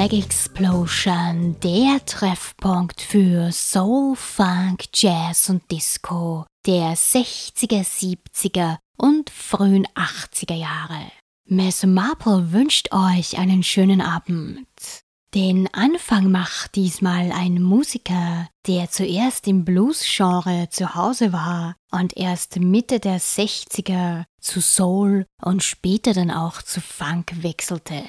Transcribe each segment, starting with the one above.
Black Explosion, der Treffpunkt für Soul, Funk, Jazz und Disco der 60er, 70er und frühen 80er Jahre. Miss Marple wünscht euch einen schönen Abend. Den Anfang macht diesmal ein Musiker, der zuerst im Blues-Genre zu Hause war und erst Mitte der 60er zu Soul und später dann auch zu Funk wechselte.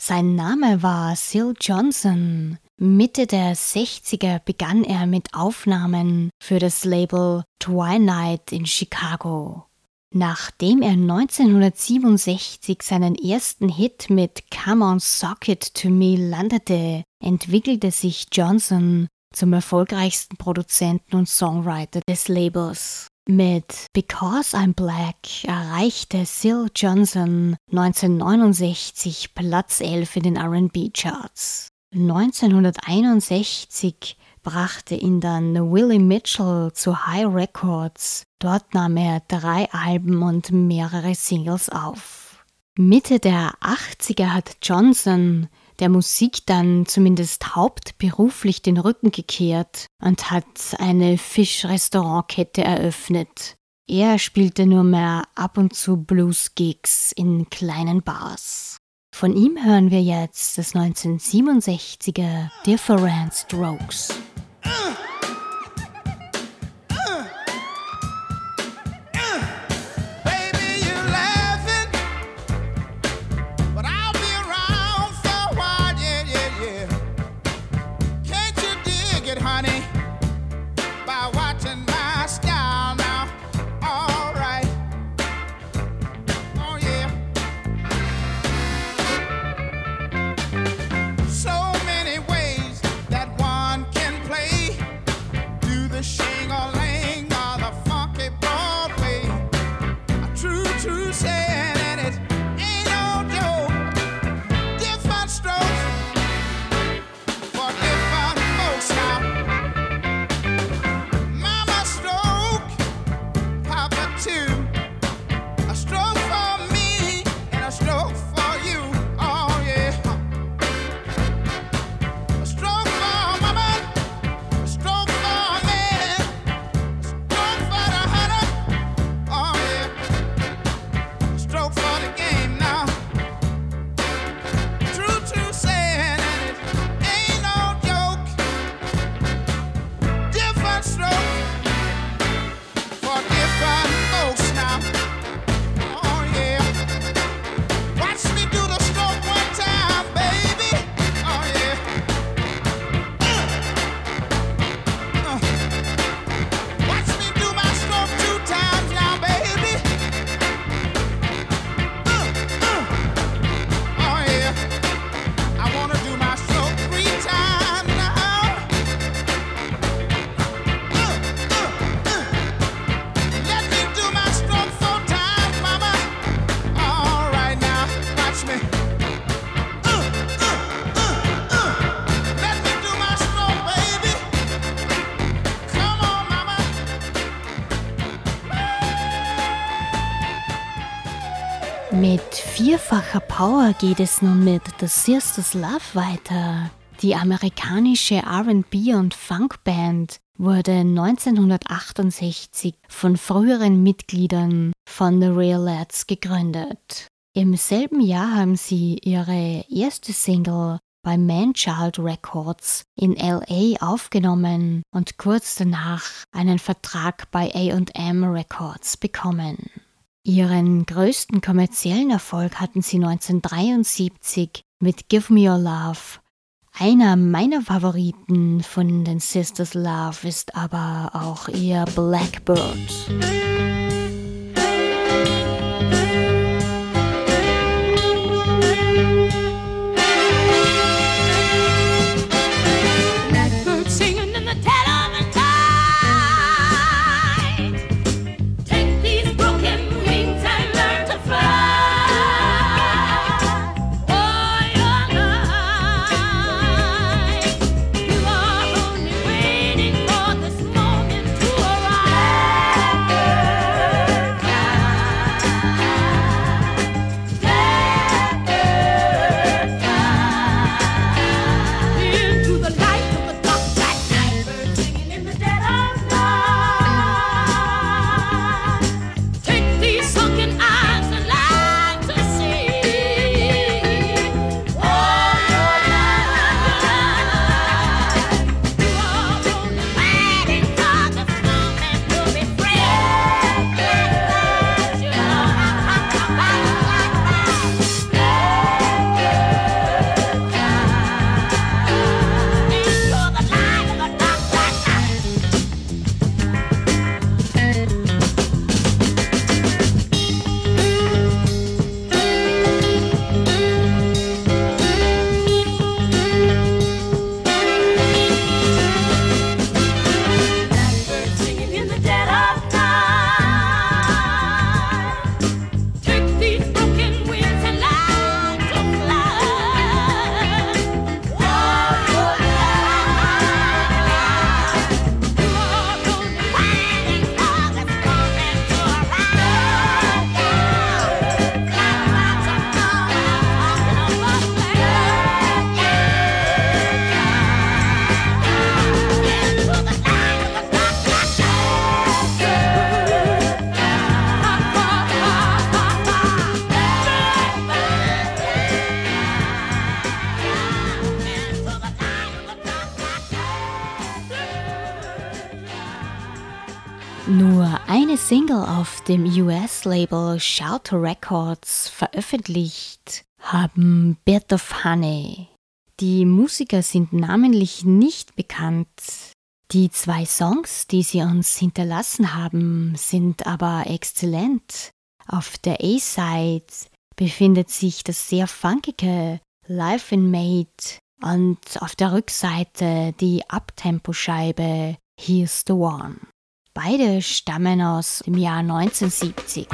Sein Name war Sil Johnson. Mitte der 60er begann er mit Aufnahmen für das Label Twilight in Chicago. Nachdem er 1967 seinen ersten Hit mit Come on Socket to Me landete, entwickelte sich Johnson zum erfolgreichsten Produzenten und Songwriter des Labels. Mit Because I'm Black erreichte Sil Johnson 1969 Platz 11 in den RB-Charts. 1961 brachte ihn dann Willie Mitchell zu High Records. Dort nahm er drei Alben und mehrere Singles auf. Mitte der 80er hat Johnson der Musik dann zumindest hauptberuflich den Rücken gekehrt und hat eine Fischrestaurantkette eröffnet. Er spielte nur mehr ab und zu Blues-Gigs in kleinen Bars. Von ihm hören wir jetzt das 1967er Different Strokes. Vierfacher Power geht es nun mit The Sisters Love weiter. Die amerikanische RB- und Funkband wurde 1968 von früheren Mitgliedern von The Real Lads gegründet. Im selben Jahr haben sie ihre erste Single bei Manchild Records in LA aufgenommen und kurz danach einen Vertrag bei AM Records bekommen. Ihren größten kommerziellen Erfolg hatten sie 1973 mit Give Me Your Love. Einer meiner Favoriten von den Sisters Love ist aber auch ihr Blackbird. Single auf dem US-Label Shelter Records veröffentlicht haben Bit of Honey. Die Musiker sind namentlich nicht bekannt. Die zwei Songs, die sie uns hinterlassen haben, sind aber exzellent. Auf der A-Side befindet sich das sehr funkige Life in Made und auf der Rückseite die Abtempo-Scheibe Here's the One. Beide stammen aus dem Jahr 1970.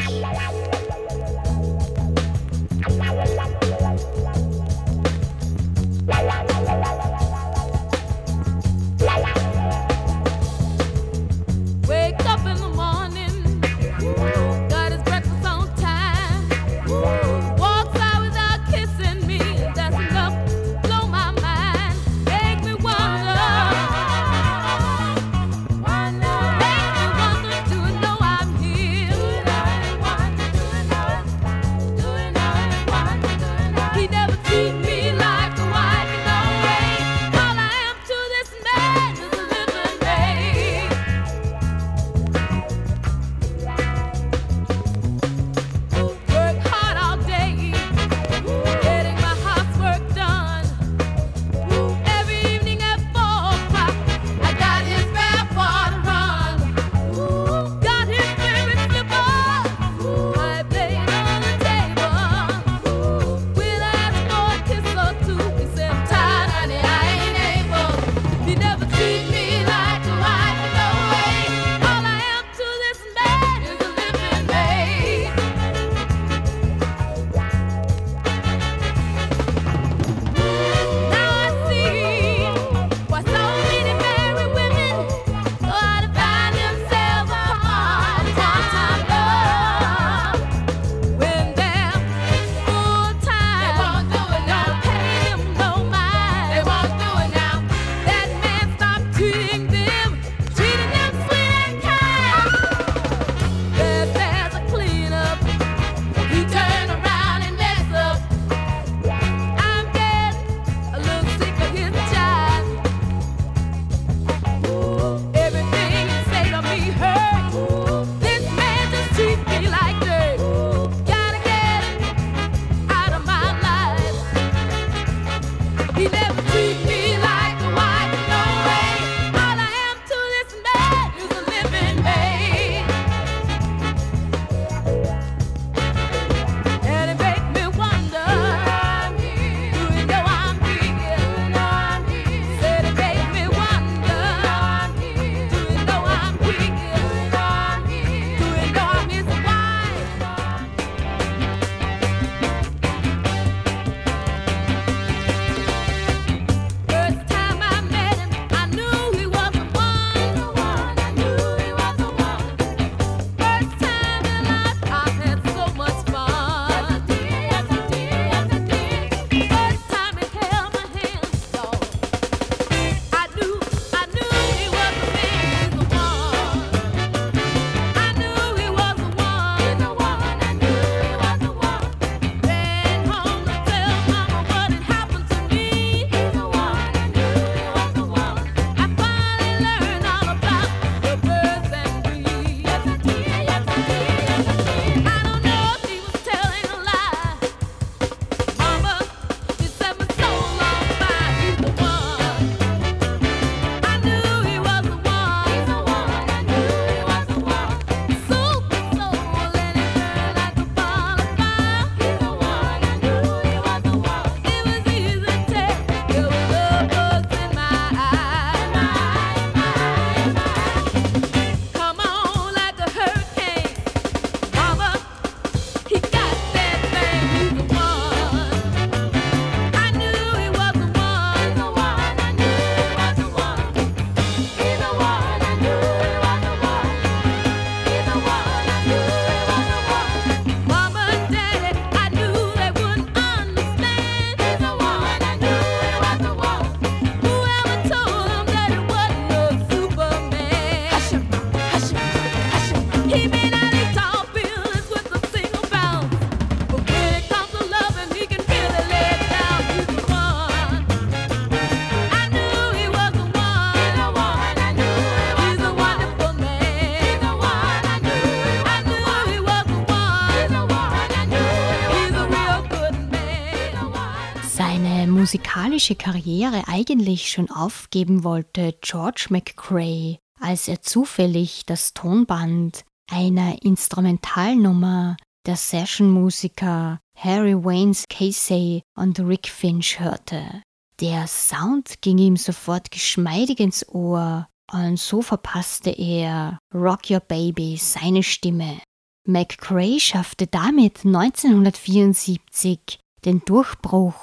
musikalische Karriere eigentlich schon aufgeben wollte, George McCrae, als er zufällig das Tonband einer Instrumentalnummer der Sessionmusiker Harry Waynes Casey und Rick Finch hörte. Der Sound ging ihm sofort geschmeidig ins Ohr und so verpasste er Rock Your Baby seine Stimme. McCrae schaffte damit 1974 den Durchbruch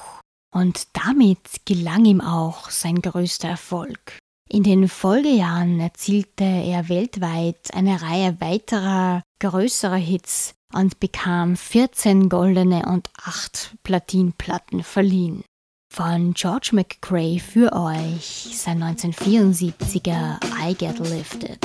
und damit gelang ihm auch sein größter Erfolg. In den Folgejahren erzielte er weltweit eine Reihe weiterer größerer Hits und bekam 14 goldene und 8 Platinplatten verliehen. Von George McCrae für euch sein 1974er I Get Lifted.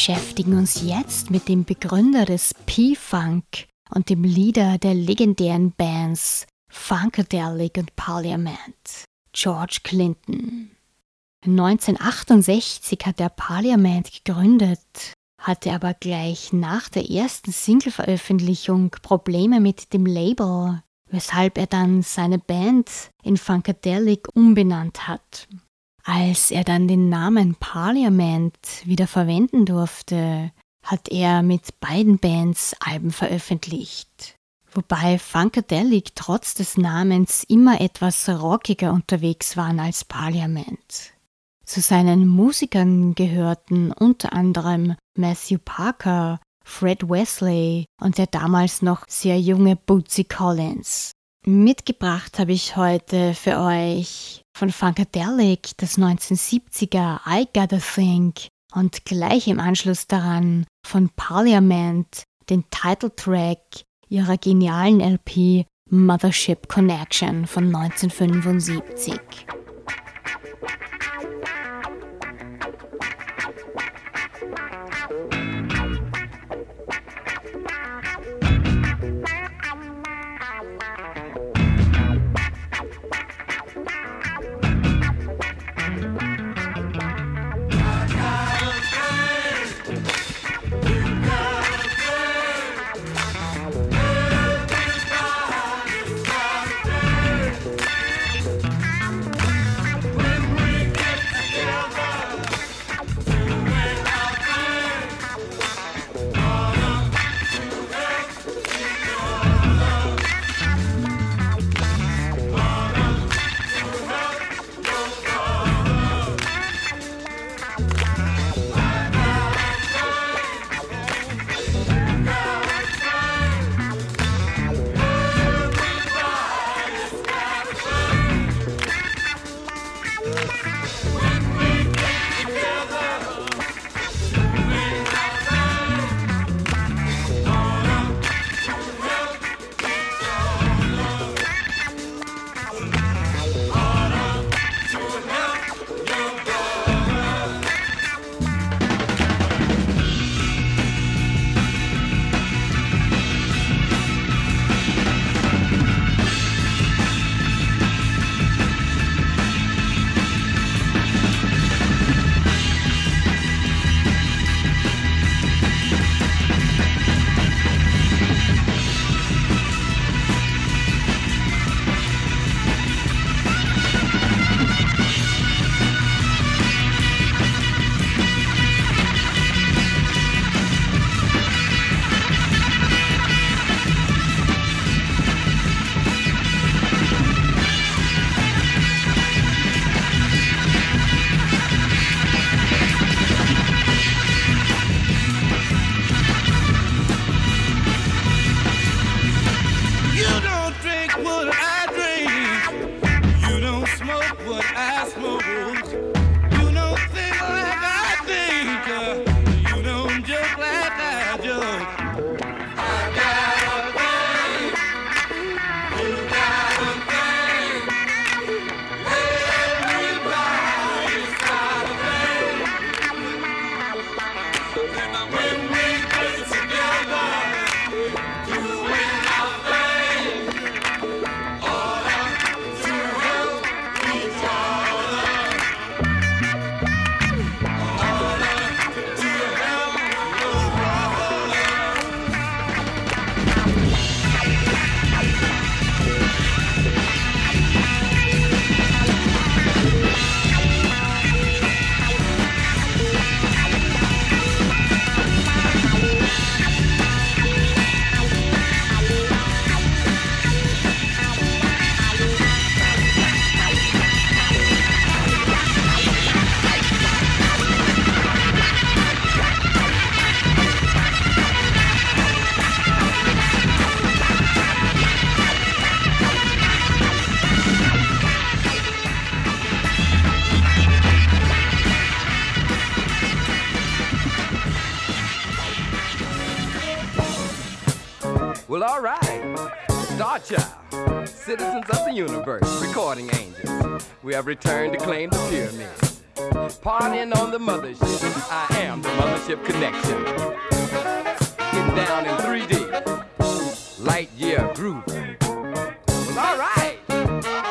Beschäftigen uns jetzt mit dem Begründer des P-Funk und dem Leader der legendären Bands Funkadelic und Parliament, George Clinton. 1968 hat er Parliament gegründet, hatte aber gleich nach der ersten Single-Veröffentlichung Probleme mit dem Label, weshalb er dann seine Band in Funkadelic umbenannt hat. Als er dann den Namen Parliament wieder verwenden durfte, hat er mit beiden Bands Alben veröffentlicht. Wobei Funkadelic trotz des Namens immer etwas rockiger unterwegs waren als Parliament. Zu seinen Musikern gehörten unter anderem Matthew Parker, Fred Wesley und der damals noch sehr junge Bootsy Collins. Mitgebracht habe ich heute für euch von Funkadelic das 1970er I Gotta Think und gleich im Anschluss daran von Parliament den Titeltrack ihrer genialen LP Mothership Connection von 1975. Universe, recording angels. We have returned to claim the pyramid. Partying on the mothership. I am the mothership connection. Getting down in 3D. Light year grooving. Well, all right.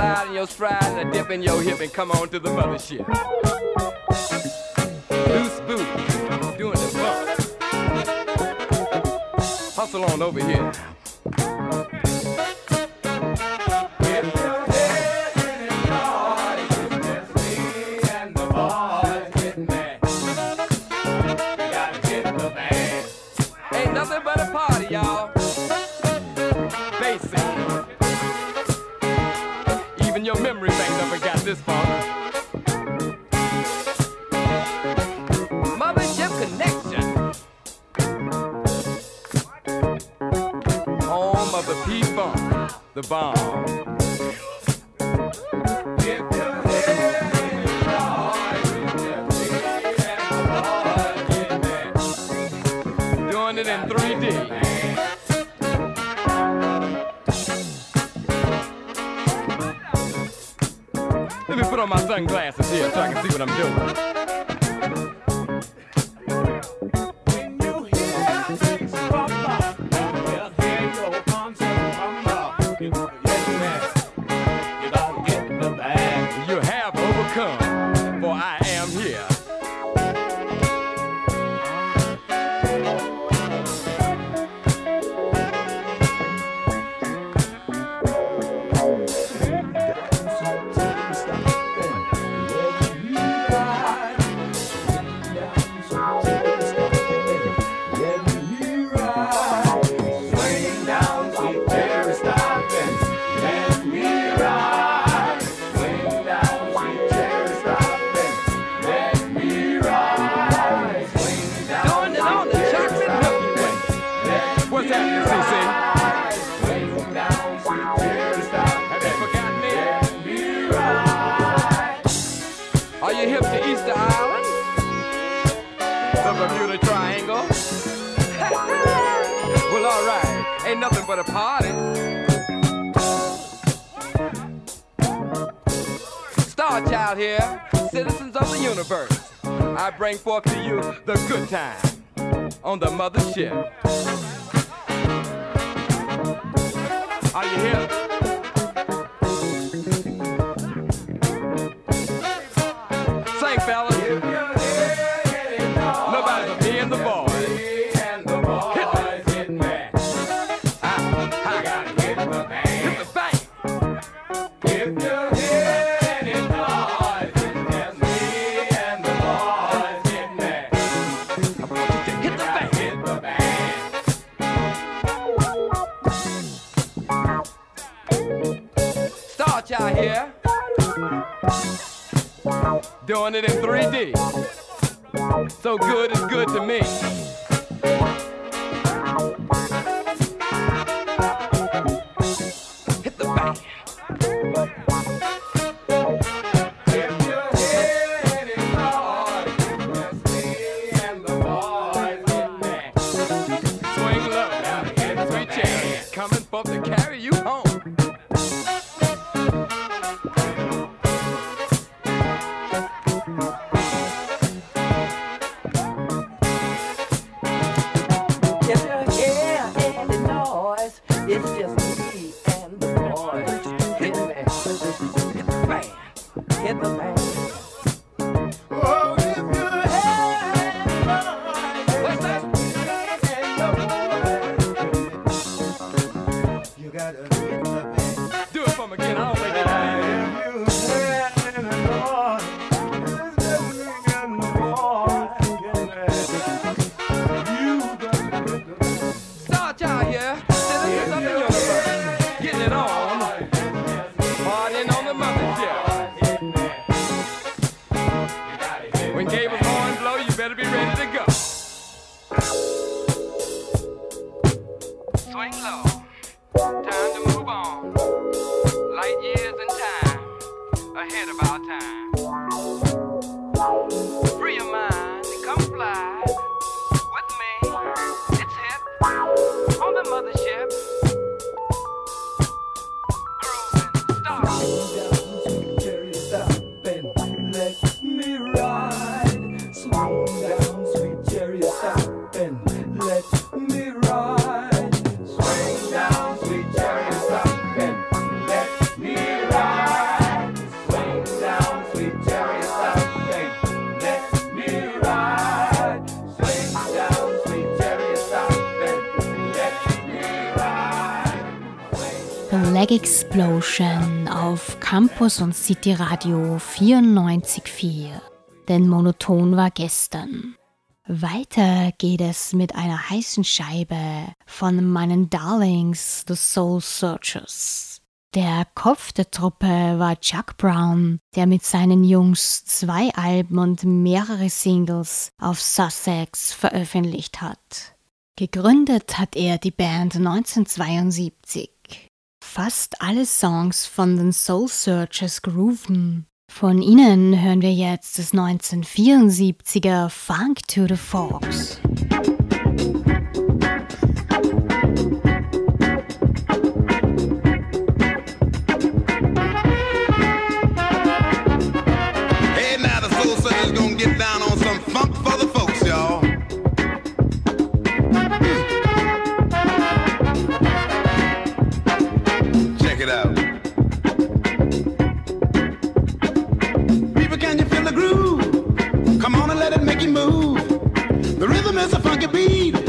Glide in your stride and a dip in your hip and come on to the mothership. Loose boot, doing the bump. Hustle on over here. Put on my sunglasses here so I can see what I'm doing. In 3D. So good is good to me. Explosion auf Campus und City Radio 94.4. Denn monoton war gestern. Weiter geht es mit einer heißen Scheibe von meinen Darlings, The Soul Searchers. Der Kopf der Truppe war Chuck Brown, der mit seinen Jungs zwei Alben und mehrere Singles auf Sussex veröffentlicht hat. Gegründet hat er die Band 1972 fast alle Songs von den Soul Searchers grooven. Von ihnen hören wir jetzt das 1974er Funk to the Fox. like a bead.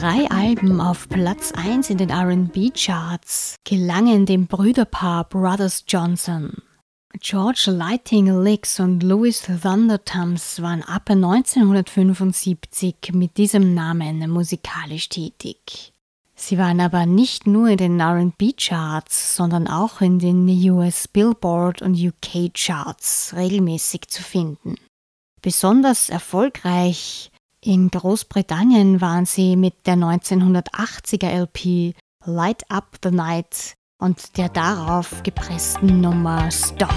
Drei Alben auf Platz 1 in den RB-Charts gelangen dem Brüderpaar Brothers Johnson. George Lighting Licks und Louis Thundertums waren ab 1975 mit diesem Namen musikalisch tätig. Sie waren aber nicht nur in den RB-Charts, sondern auch in den US Billboard und UK Charts regelmäßig zu finden. Besonders erfolgreich in Großbritannien waren sie mit der 1980er LP Light Up the Night und der darauf gepressten Nummer Stop.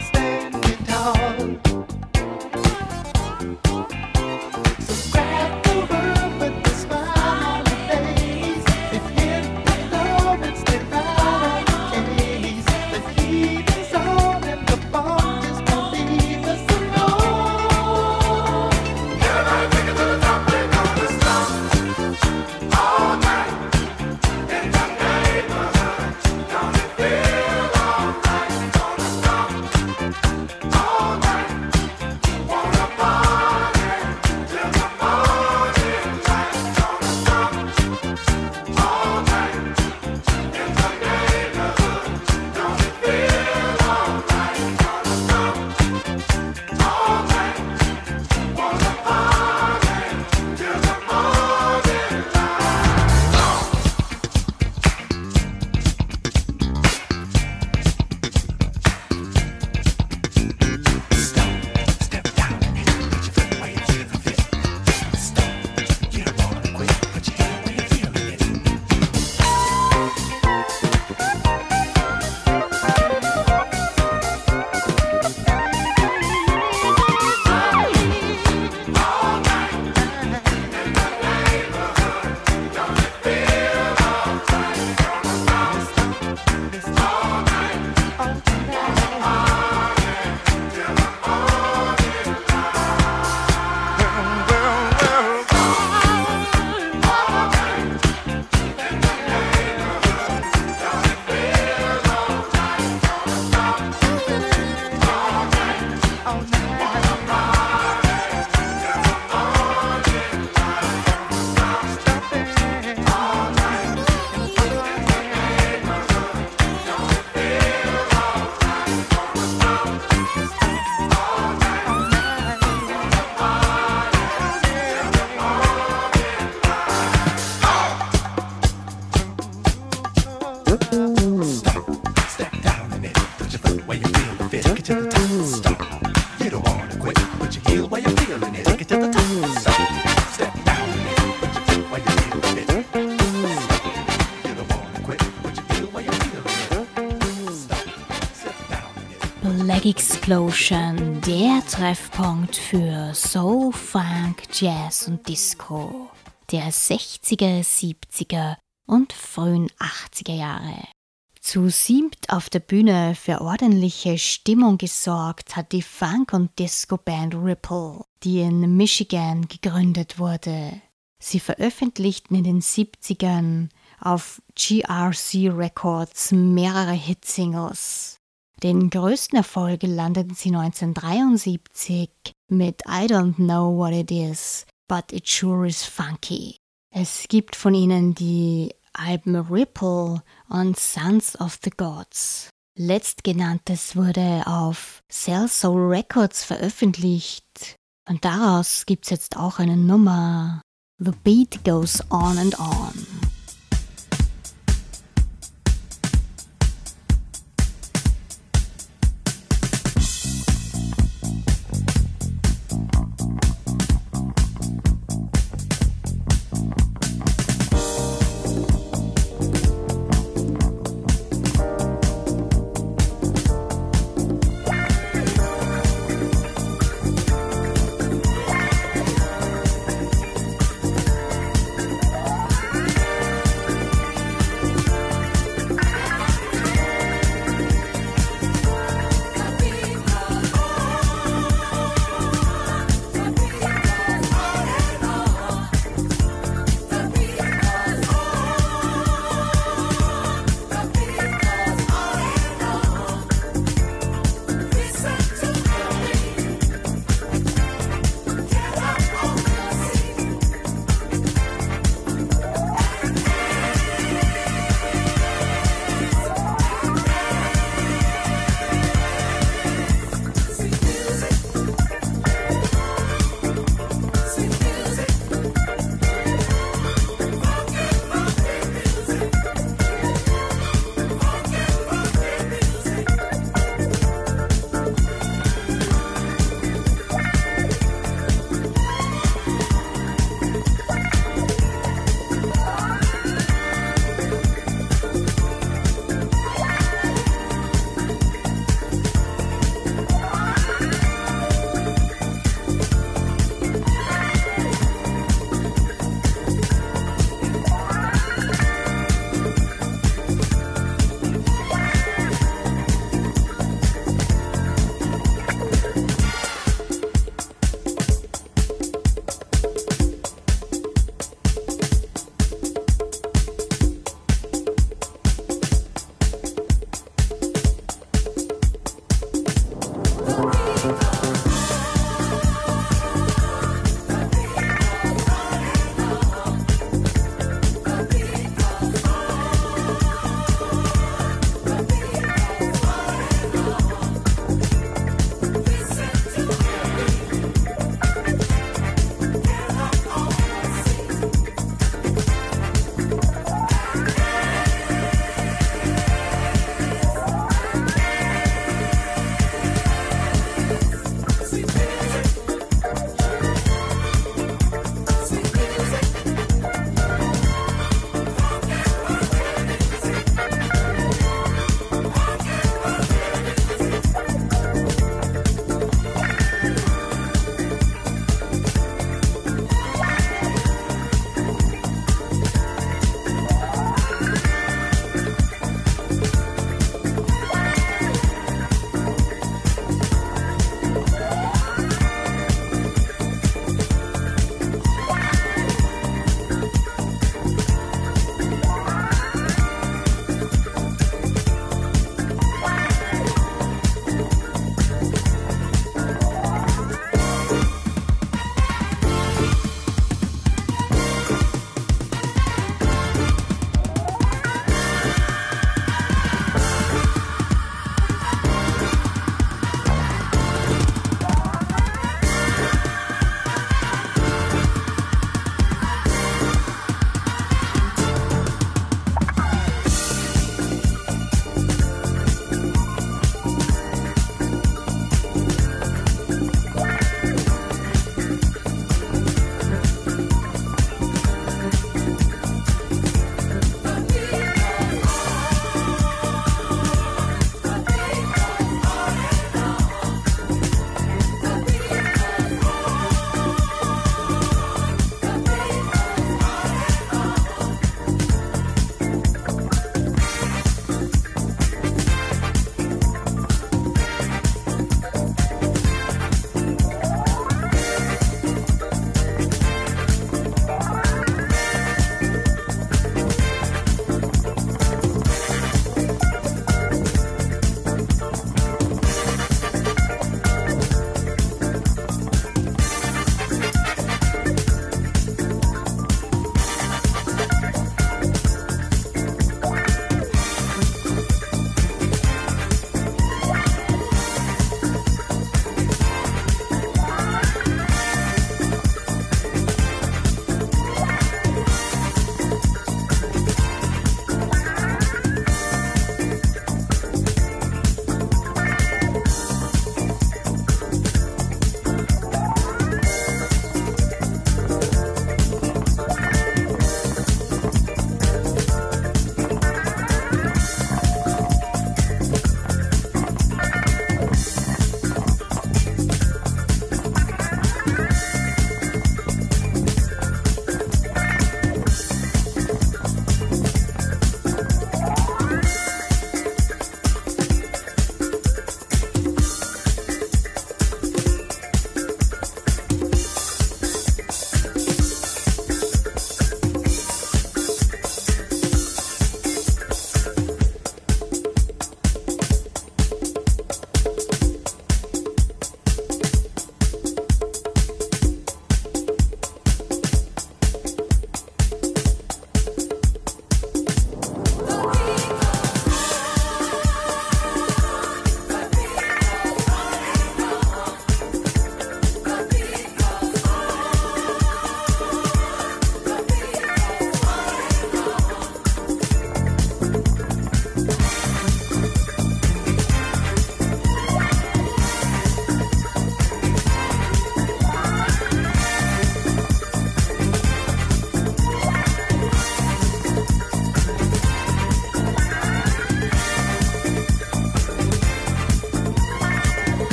stand me tall. Explosion, der Treffpunkt für Soul, Funk, Jazz und Disco der 60er, 70er und frühen 80er Jahre. Zu siebt auf der Bühne für ordentliche Stimmung gesorgt hat die Funk- und Disco-Band Ripple, die in Michigan gegründet wurde. Sie veröffentlichten in den 70ern auf GRC Records mehrere Hitsingles. Den größten Erfolg landeten sie 1973 mit I Don't Know What It Is, But It Sure Is Funky. Es gibt von ihnen die Alben Ripple und Sons of the Gods. Letztgenanntes wurde auf Cell Soul Records veröffentlicht und daraus gibt's jetzt auch eine Nummer. The beat goes on and on.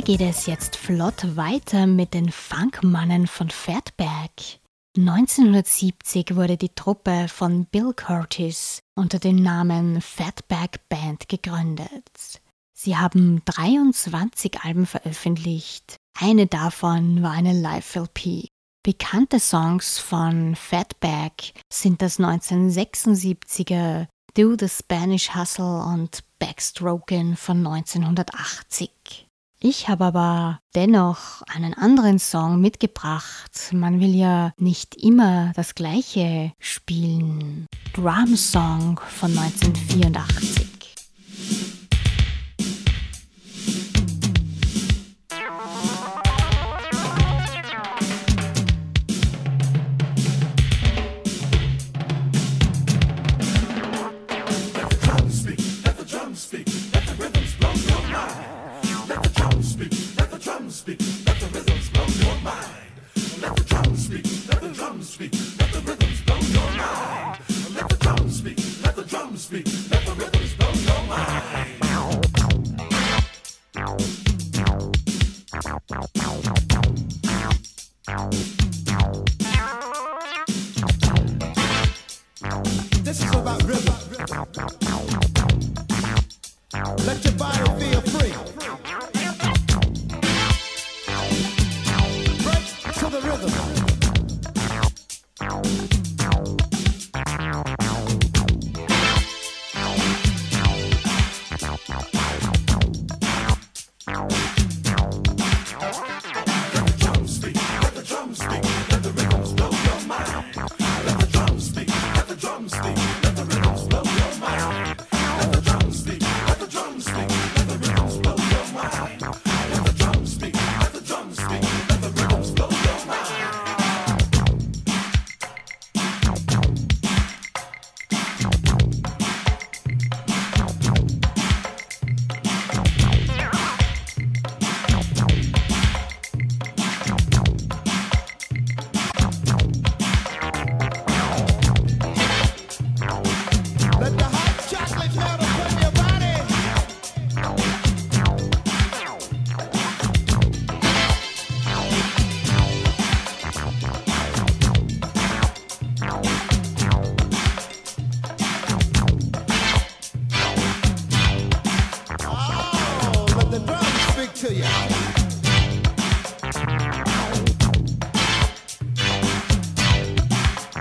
Mir geht es jetzt flott weiter mit den Funkmannen von Fatback. 1970 wurde die Truppe von Bill Curtis unter dem Namen Fatback Band gegründet. Sie haben 23 Alben veröffentlicht. Eine davon war eine Live-LP. Bekannte Songs von Fatback sind das 1976er Do the Spanish Hustle und Backstroken von 1980. Ich habe aber dennoch einen anderen Song mitgebracht. Man will ja nicht immer das gleiche spielen. Drum Song von 1984. drums speak, let the rhythms blow your mind. Let the drums speak, let the drums speak.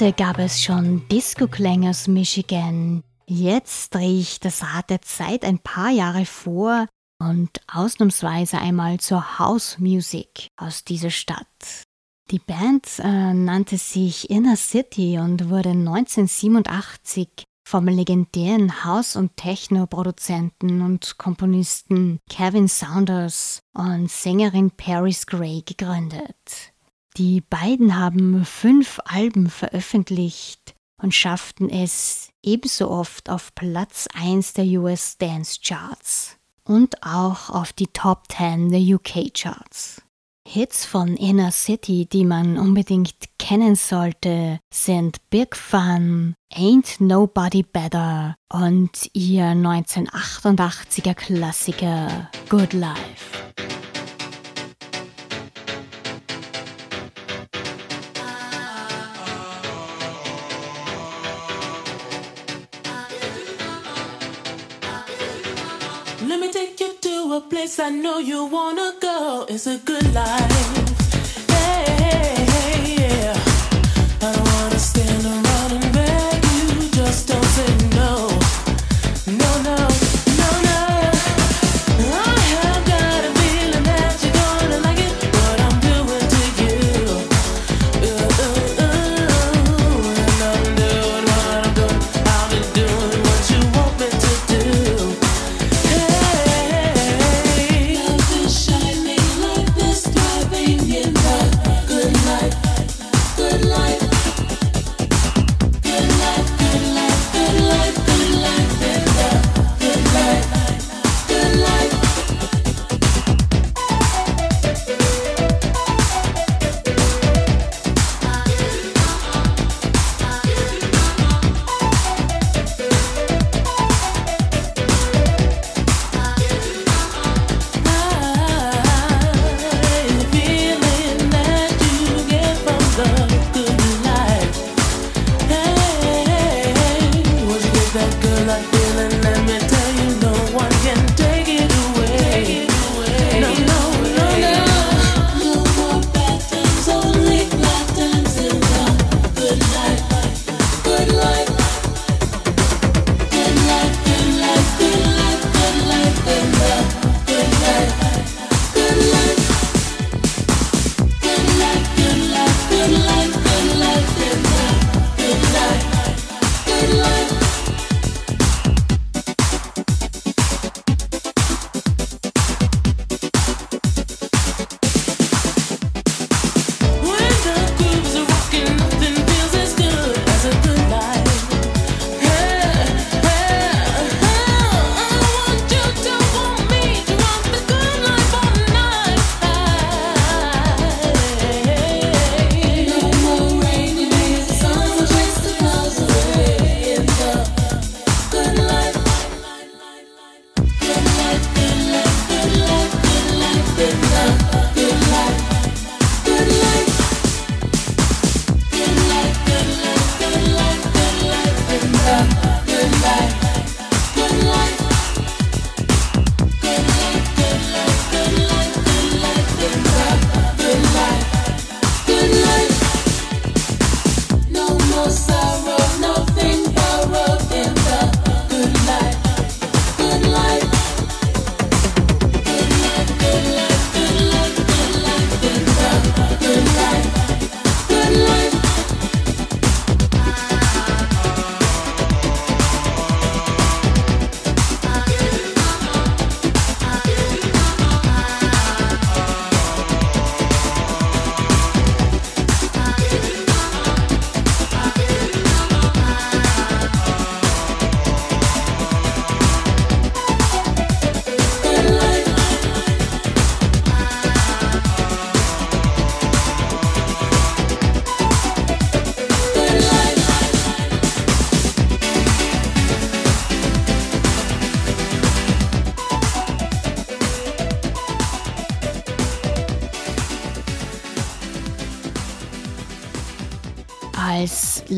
Heute gab es schon Disco-Klänge aus Michigan. Jetzt drehe ich das Rad der Zeit ein paar Jahre vor und ausnahmsweise einmal zur House Music aus dieser Stadt. Die Band äh, nannte sich Inner City und wurde 1987 vom legendären House- und Techno-Produzenten und Komponisten Kevin Saunders und Sängerin Paris Gray gegründet. Die beiden haben fünf Alben veröffentlicht und schafften es ebenso oft auf Platz 1 der US Dance Charts und auch auf die Top 10 der UK Charts. Hits von Inner City, die man unbedingt kennen sollte, sind Big Fun, Ain't Nobody Better und ihr 1988er Klassiker Good Life. Place I know you wanna go. It's a good life. Hey, hey, hey, yeah. I don't wanna stand around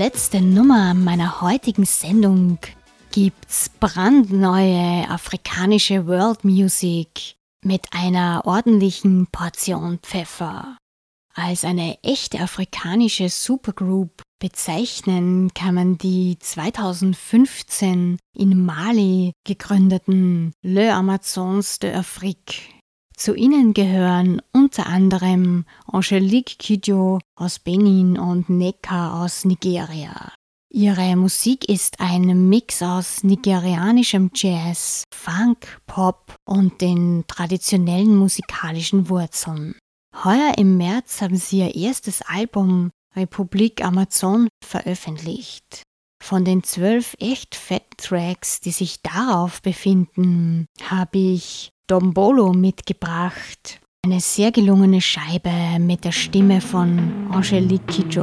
letzte Nummer meiner heutigen Sendung gibt's brandneue afrikanische World Music mit einer ordentlichen Portion Pfeffer. Als eine echte afrikanische Supergroup Bezeichnen kann man die 2015 in Mali gegründeten Le Amazons de Afrique. Zu ihnen gehören unter anderem Angelique Kidjo aus Benin und Neka aus Nigeria. Ihre Musik ist ein Mix aus nigerianischem Jazz, Funk, Pop und den traditionellen musikalischen Wurzeln. Heuer im März haben sie ihr erstes Album Republik Amazon veröffentlicht. Von den zwölf echt fetten Tracks, die sich darauf befinden, habe ich Dombolo mitgebracht. Eine sehr gelungene Scheibe mit der Stimme von Angelique Kidjo.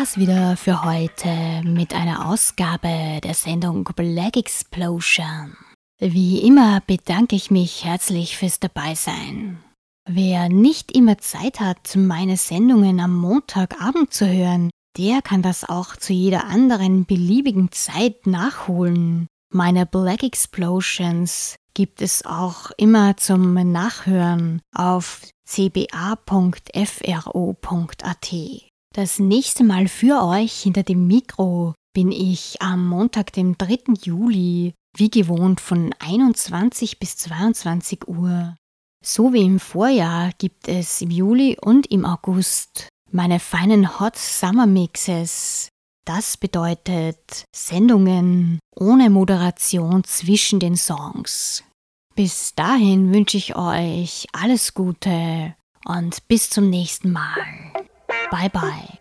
War's wieder für heute mit einer Ausgabe der Sendung Black Explosion. Wie immer bedanke ich mich herzlich fürs Dabeisein. Wer nicht immer Zeit hat, meine Sendungen am Montagabend zu hören, der kann das auch zu jeder anderen beliebigen Zeit nachholen. Meine Black Explosions gibt es auch immer zum Nachhören auf cba.fro.at. Das nächste Mal für euch hinter dem Mikro bin ich am Montag, dem 3. Juli, wie gewohnt von 21 bis 22 Uhr. So wie im Vorjahr gibt es im Juli und im August meine feinen Hot Summer Mixes. Das bedeutet Sendungen ohne Moderation zwischen den Songs. Bis dahin wünsche ich euch alles Gute und bis zum nächsten Mal. Bye bye.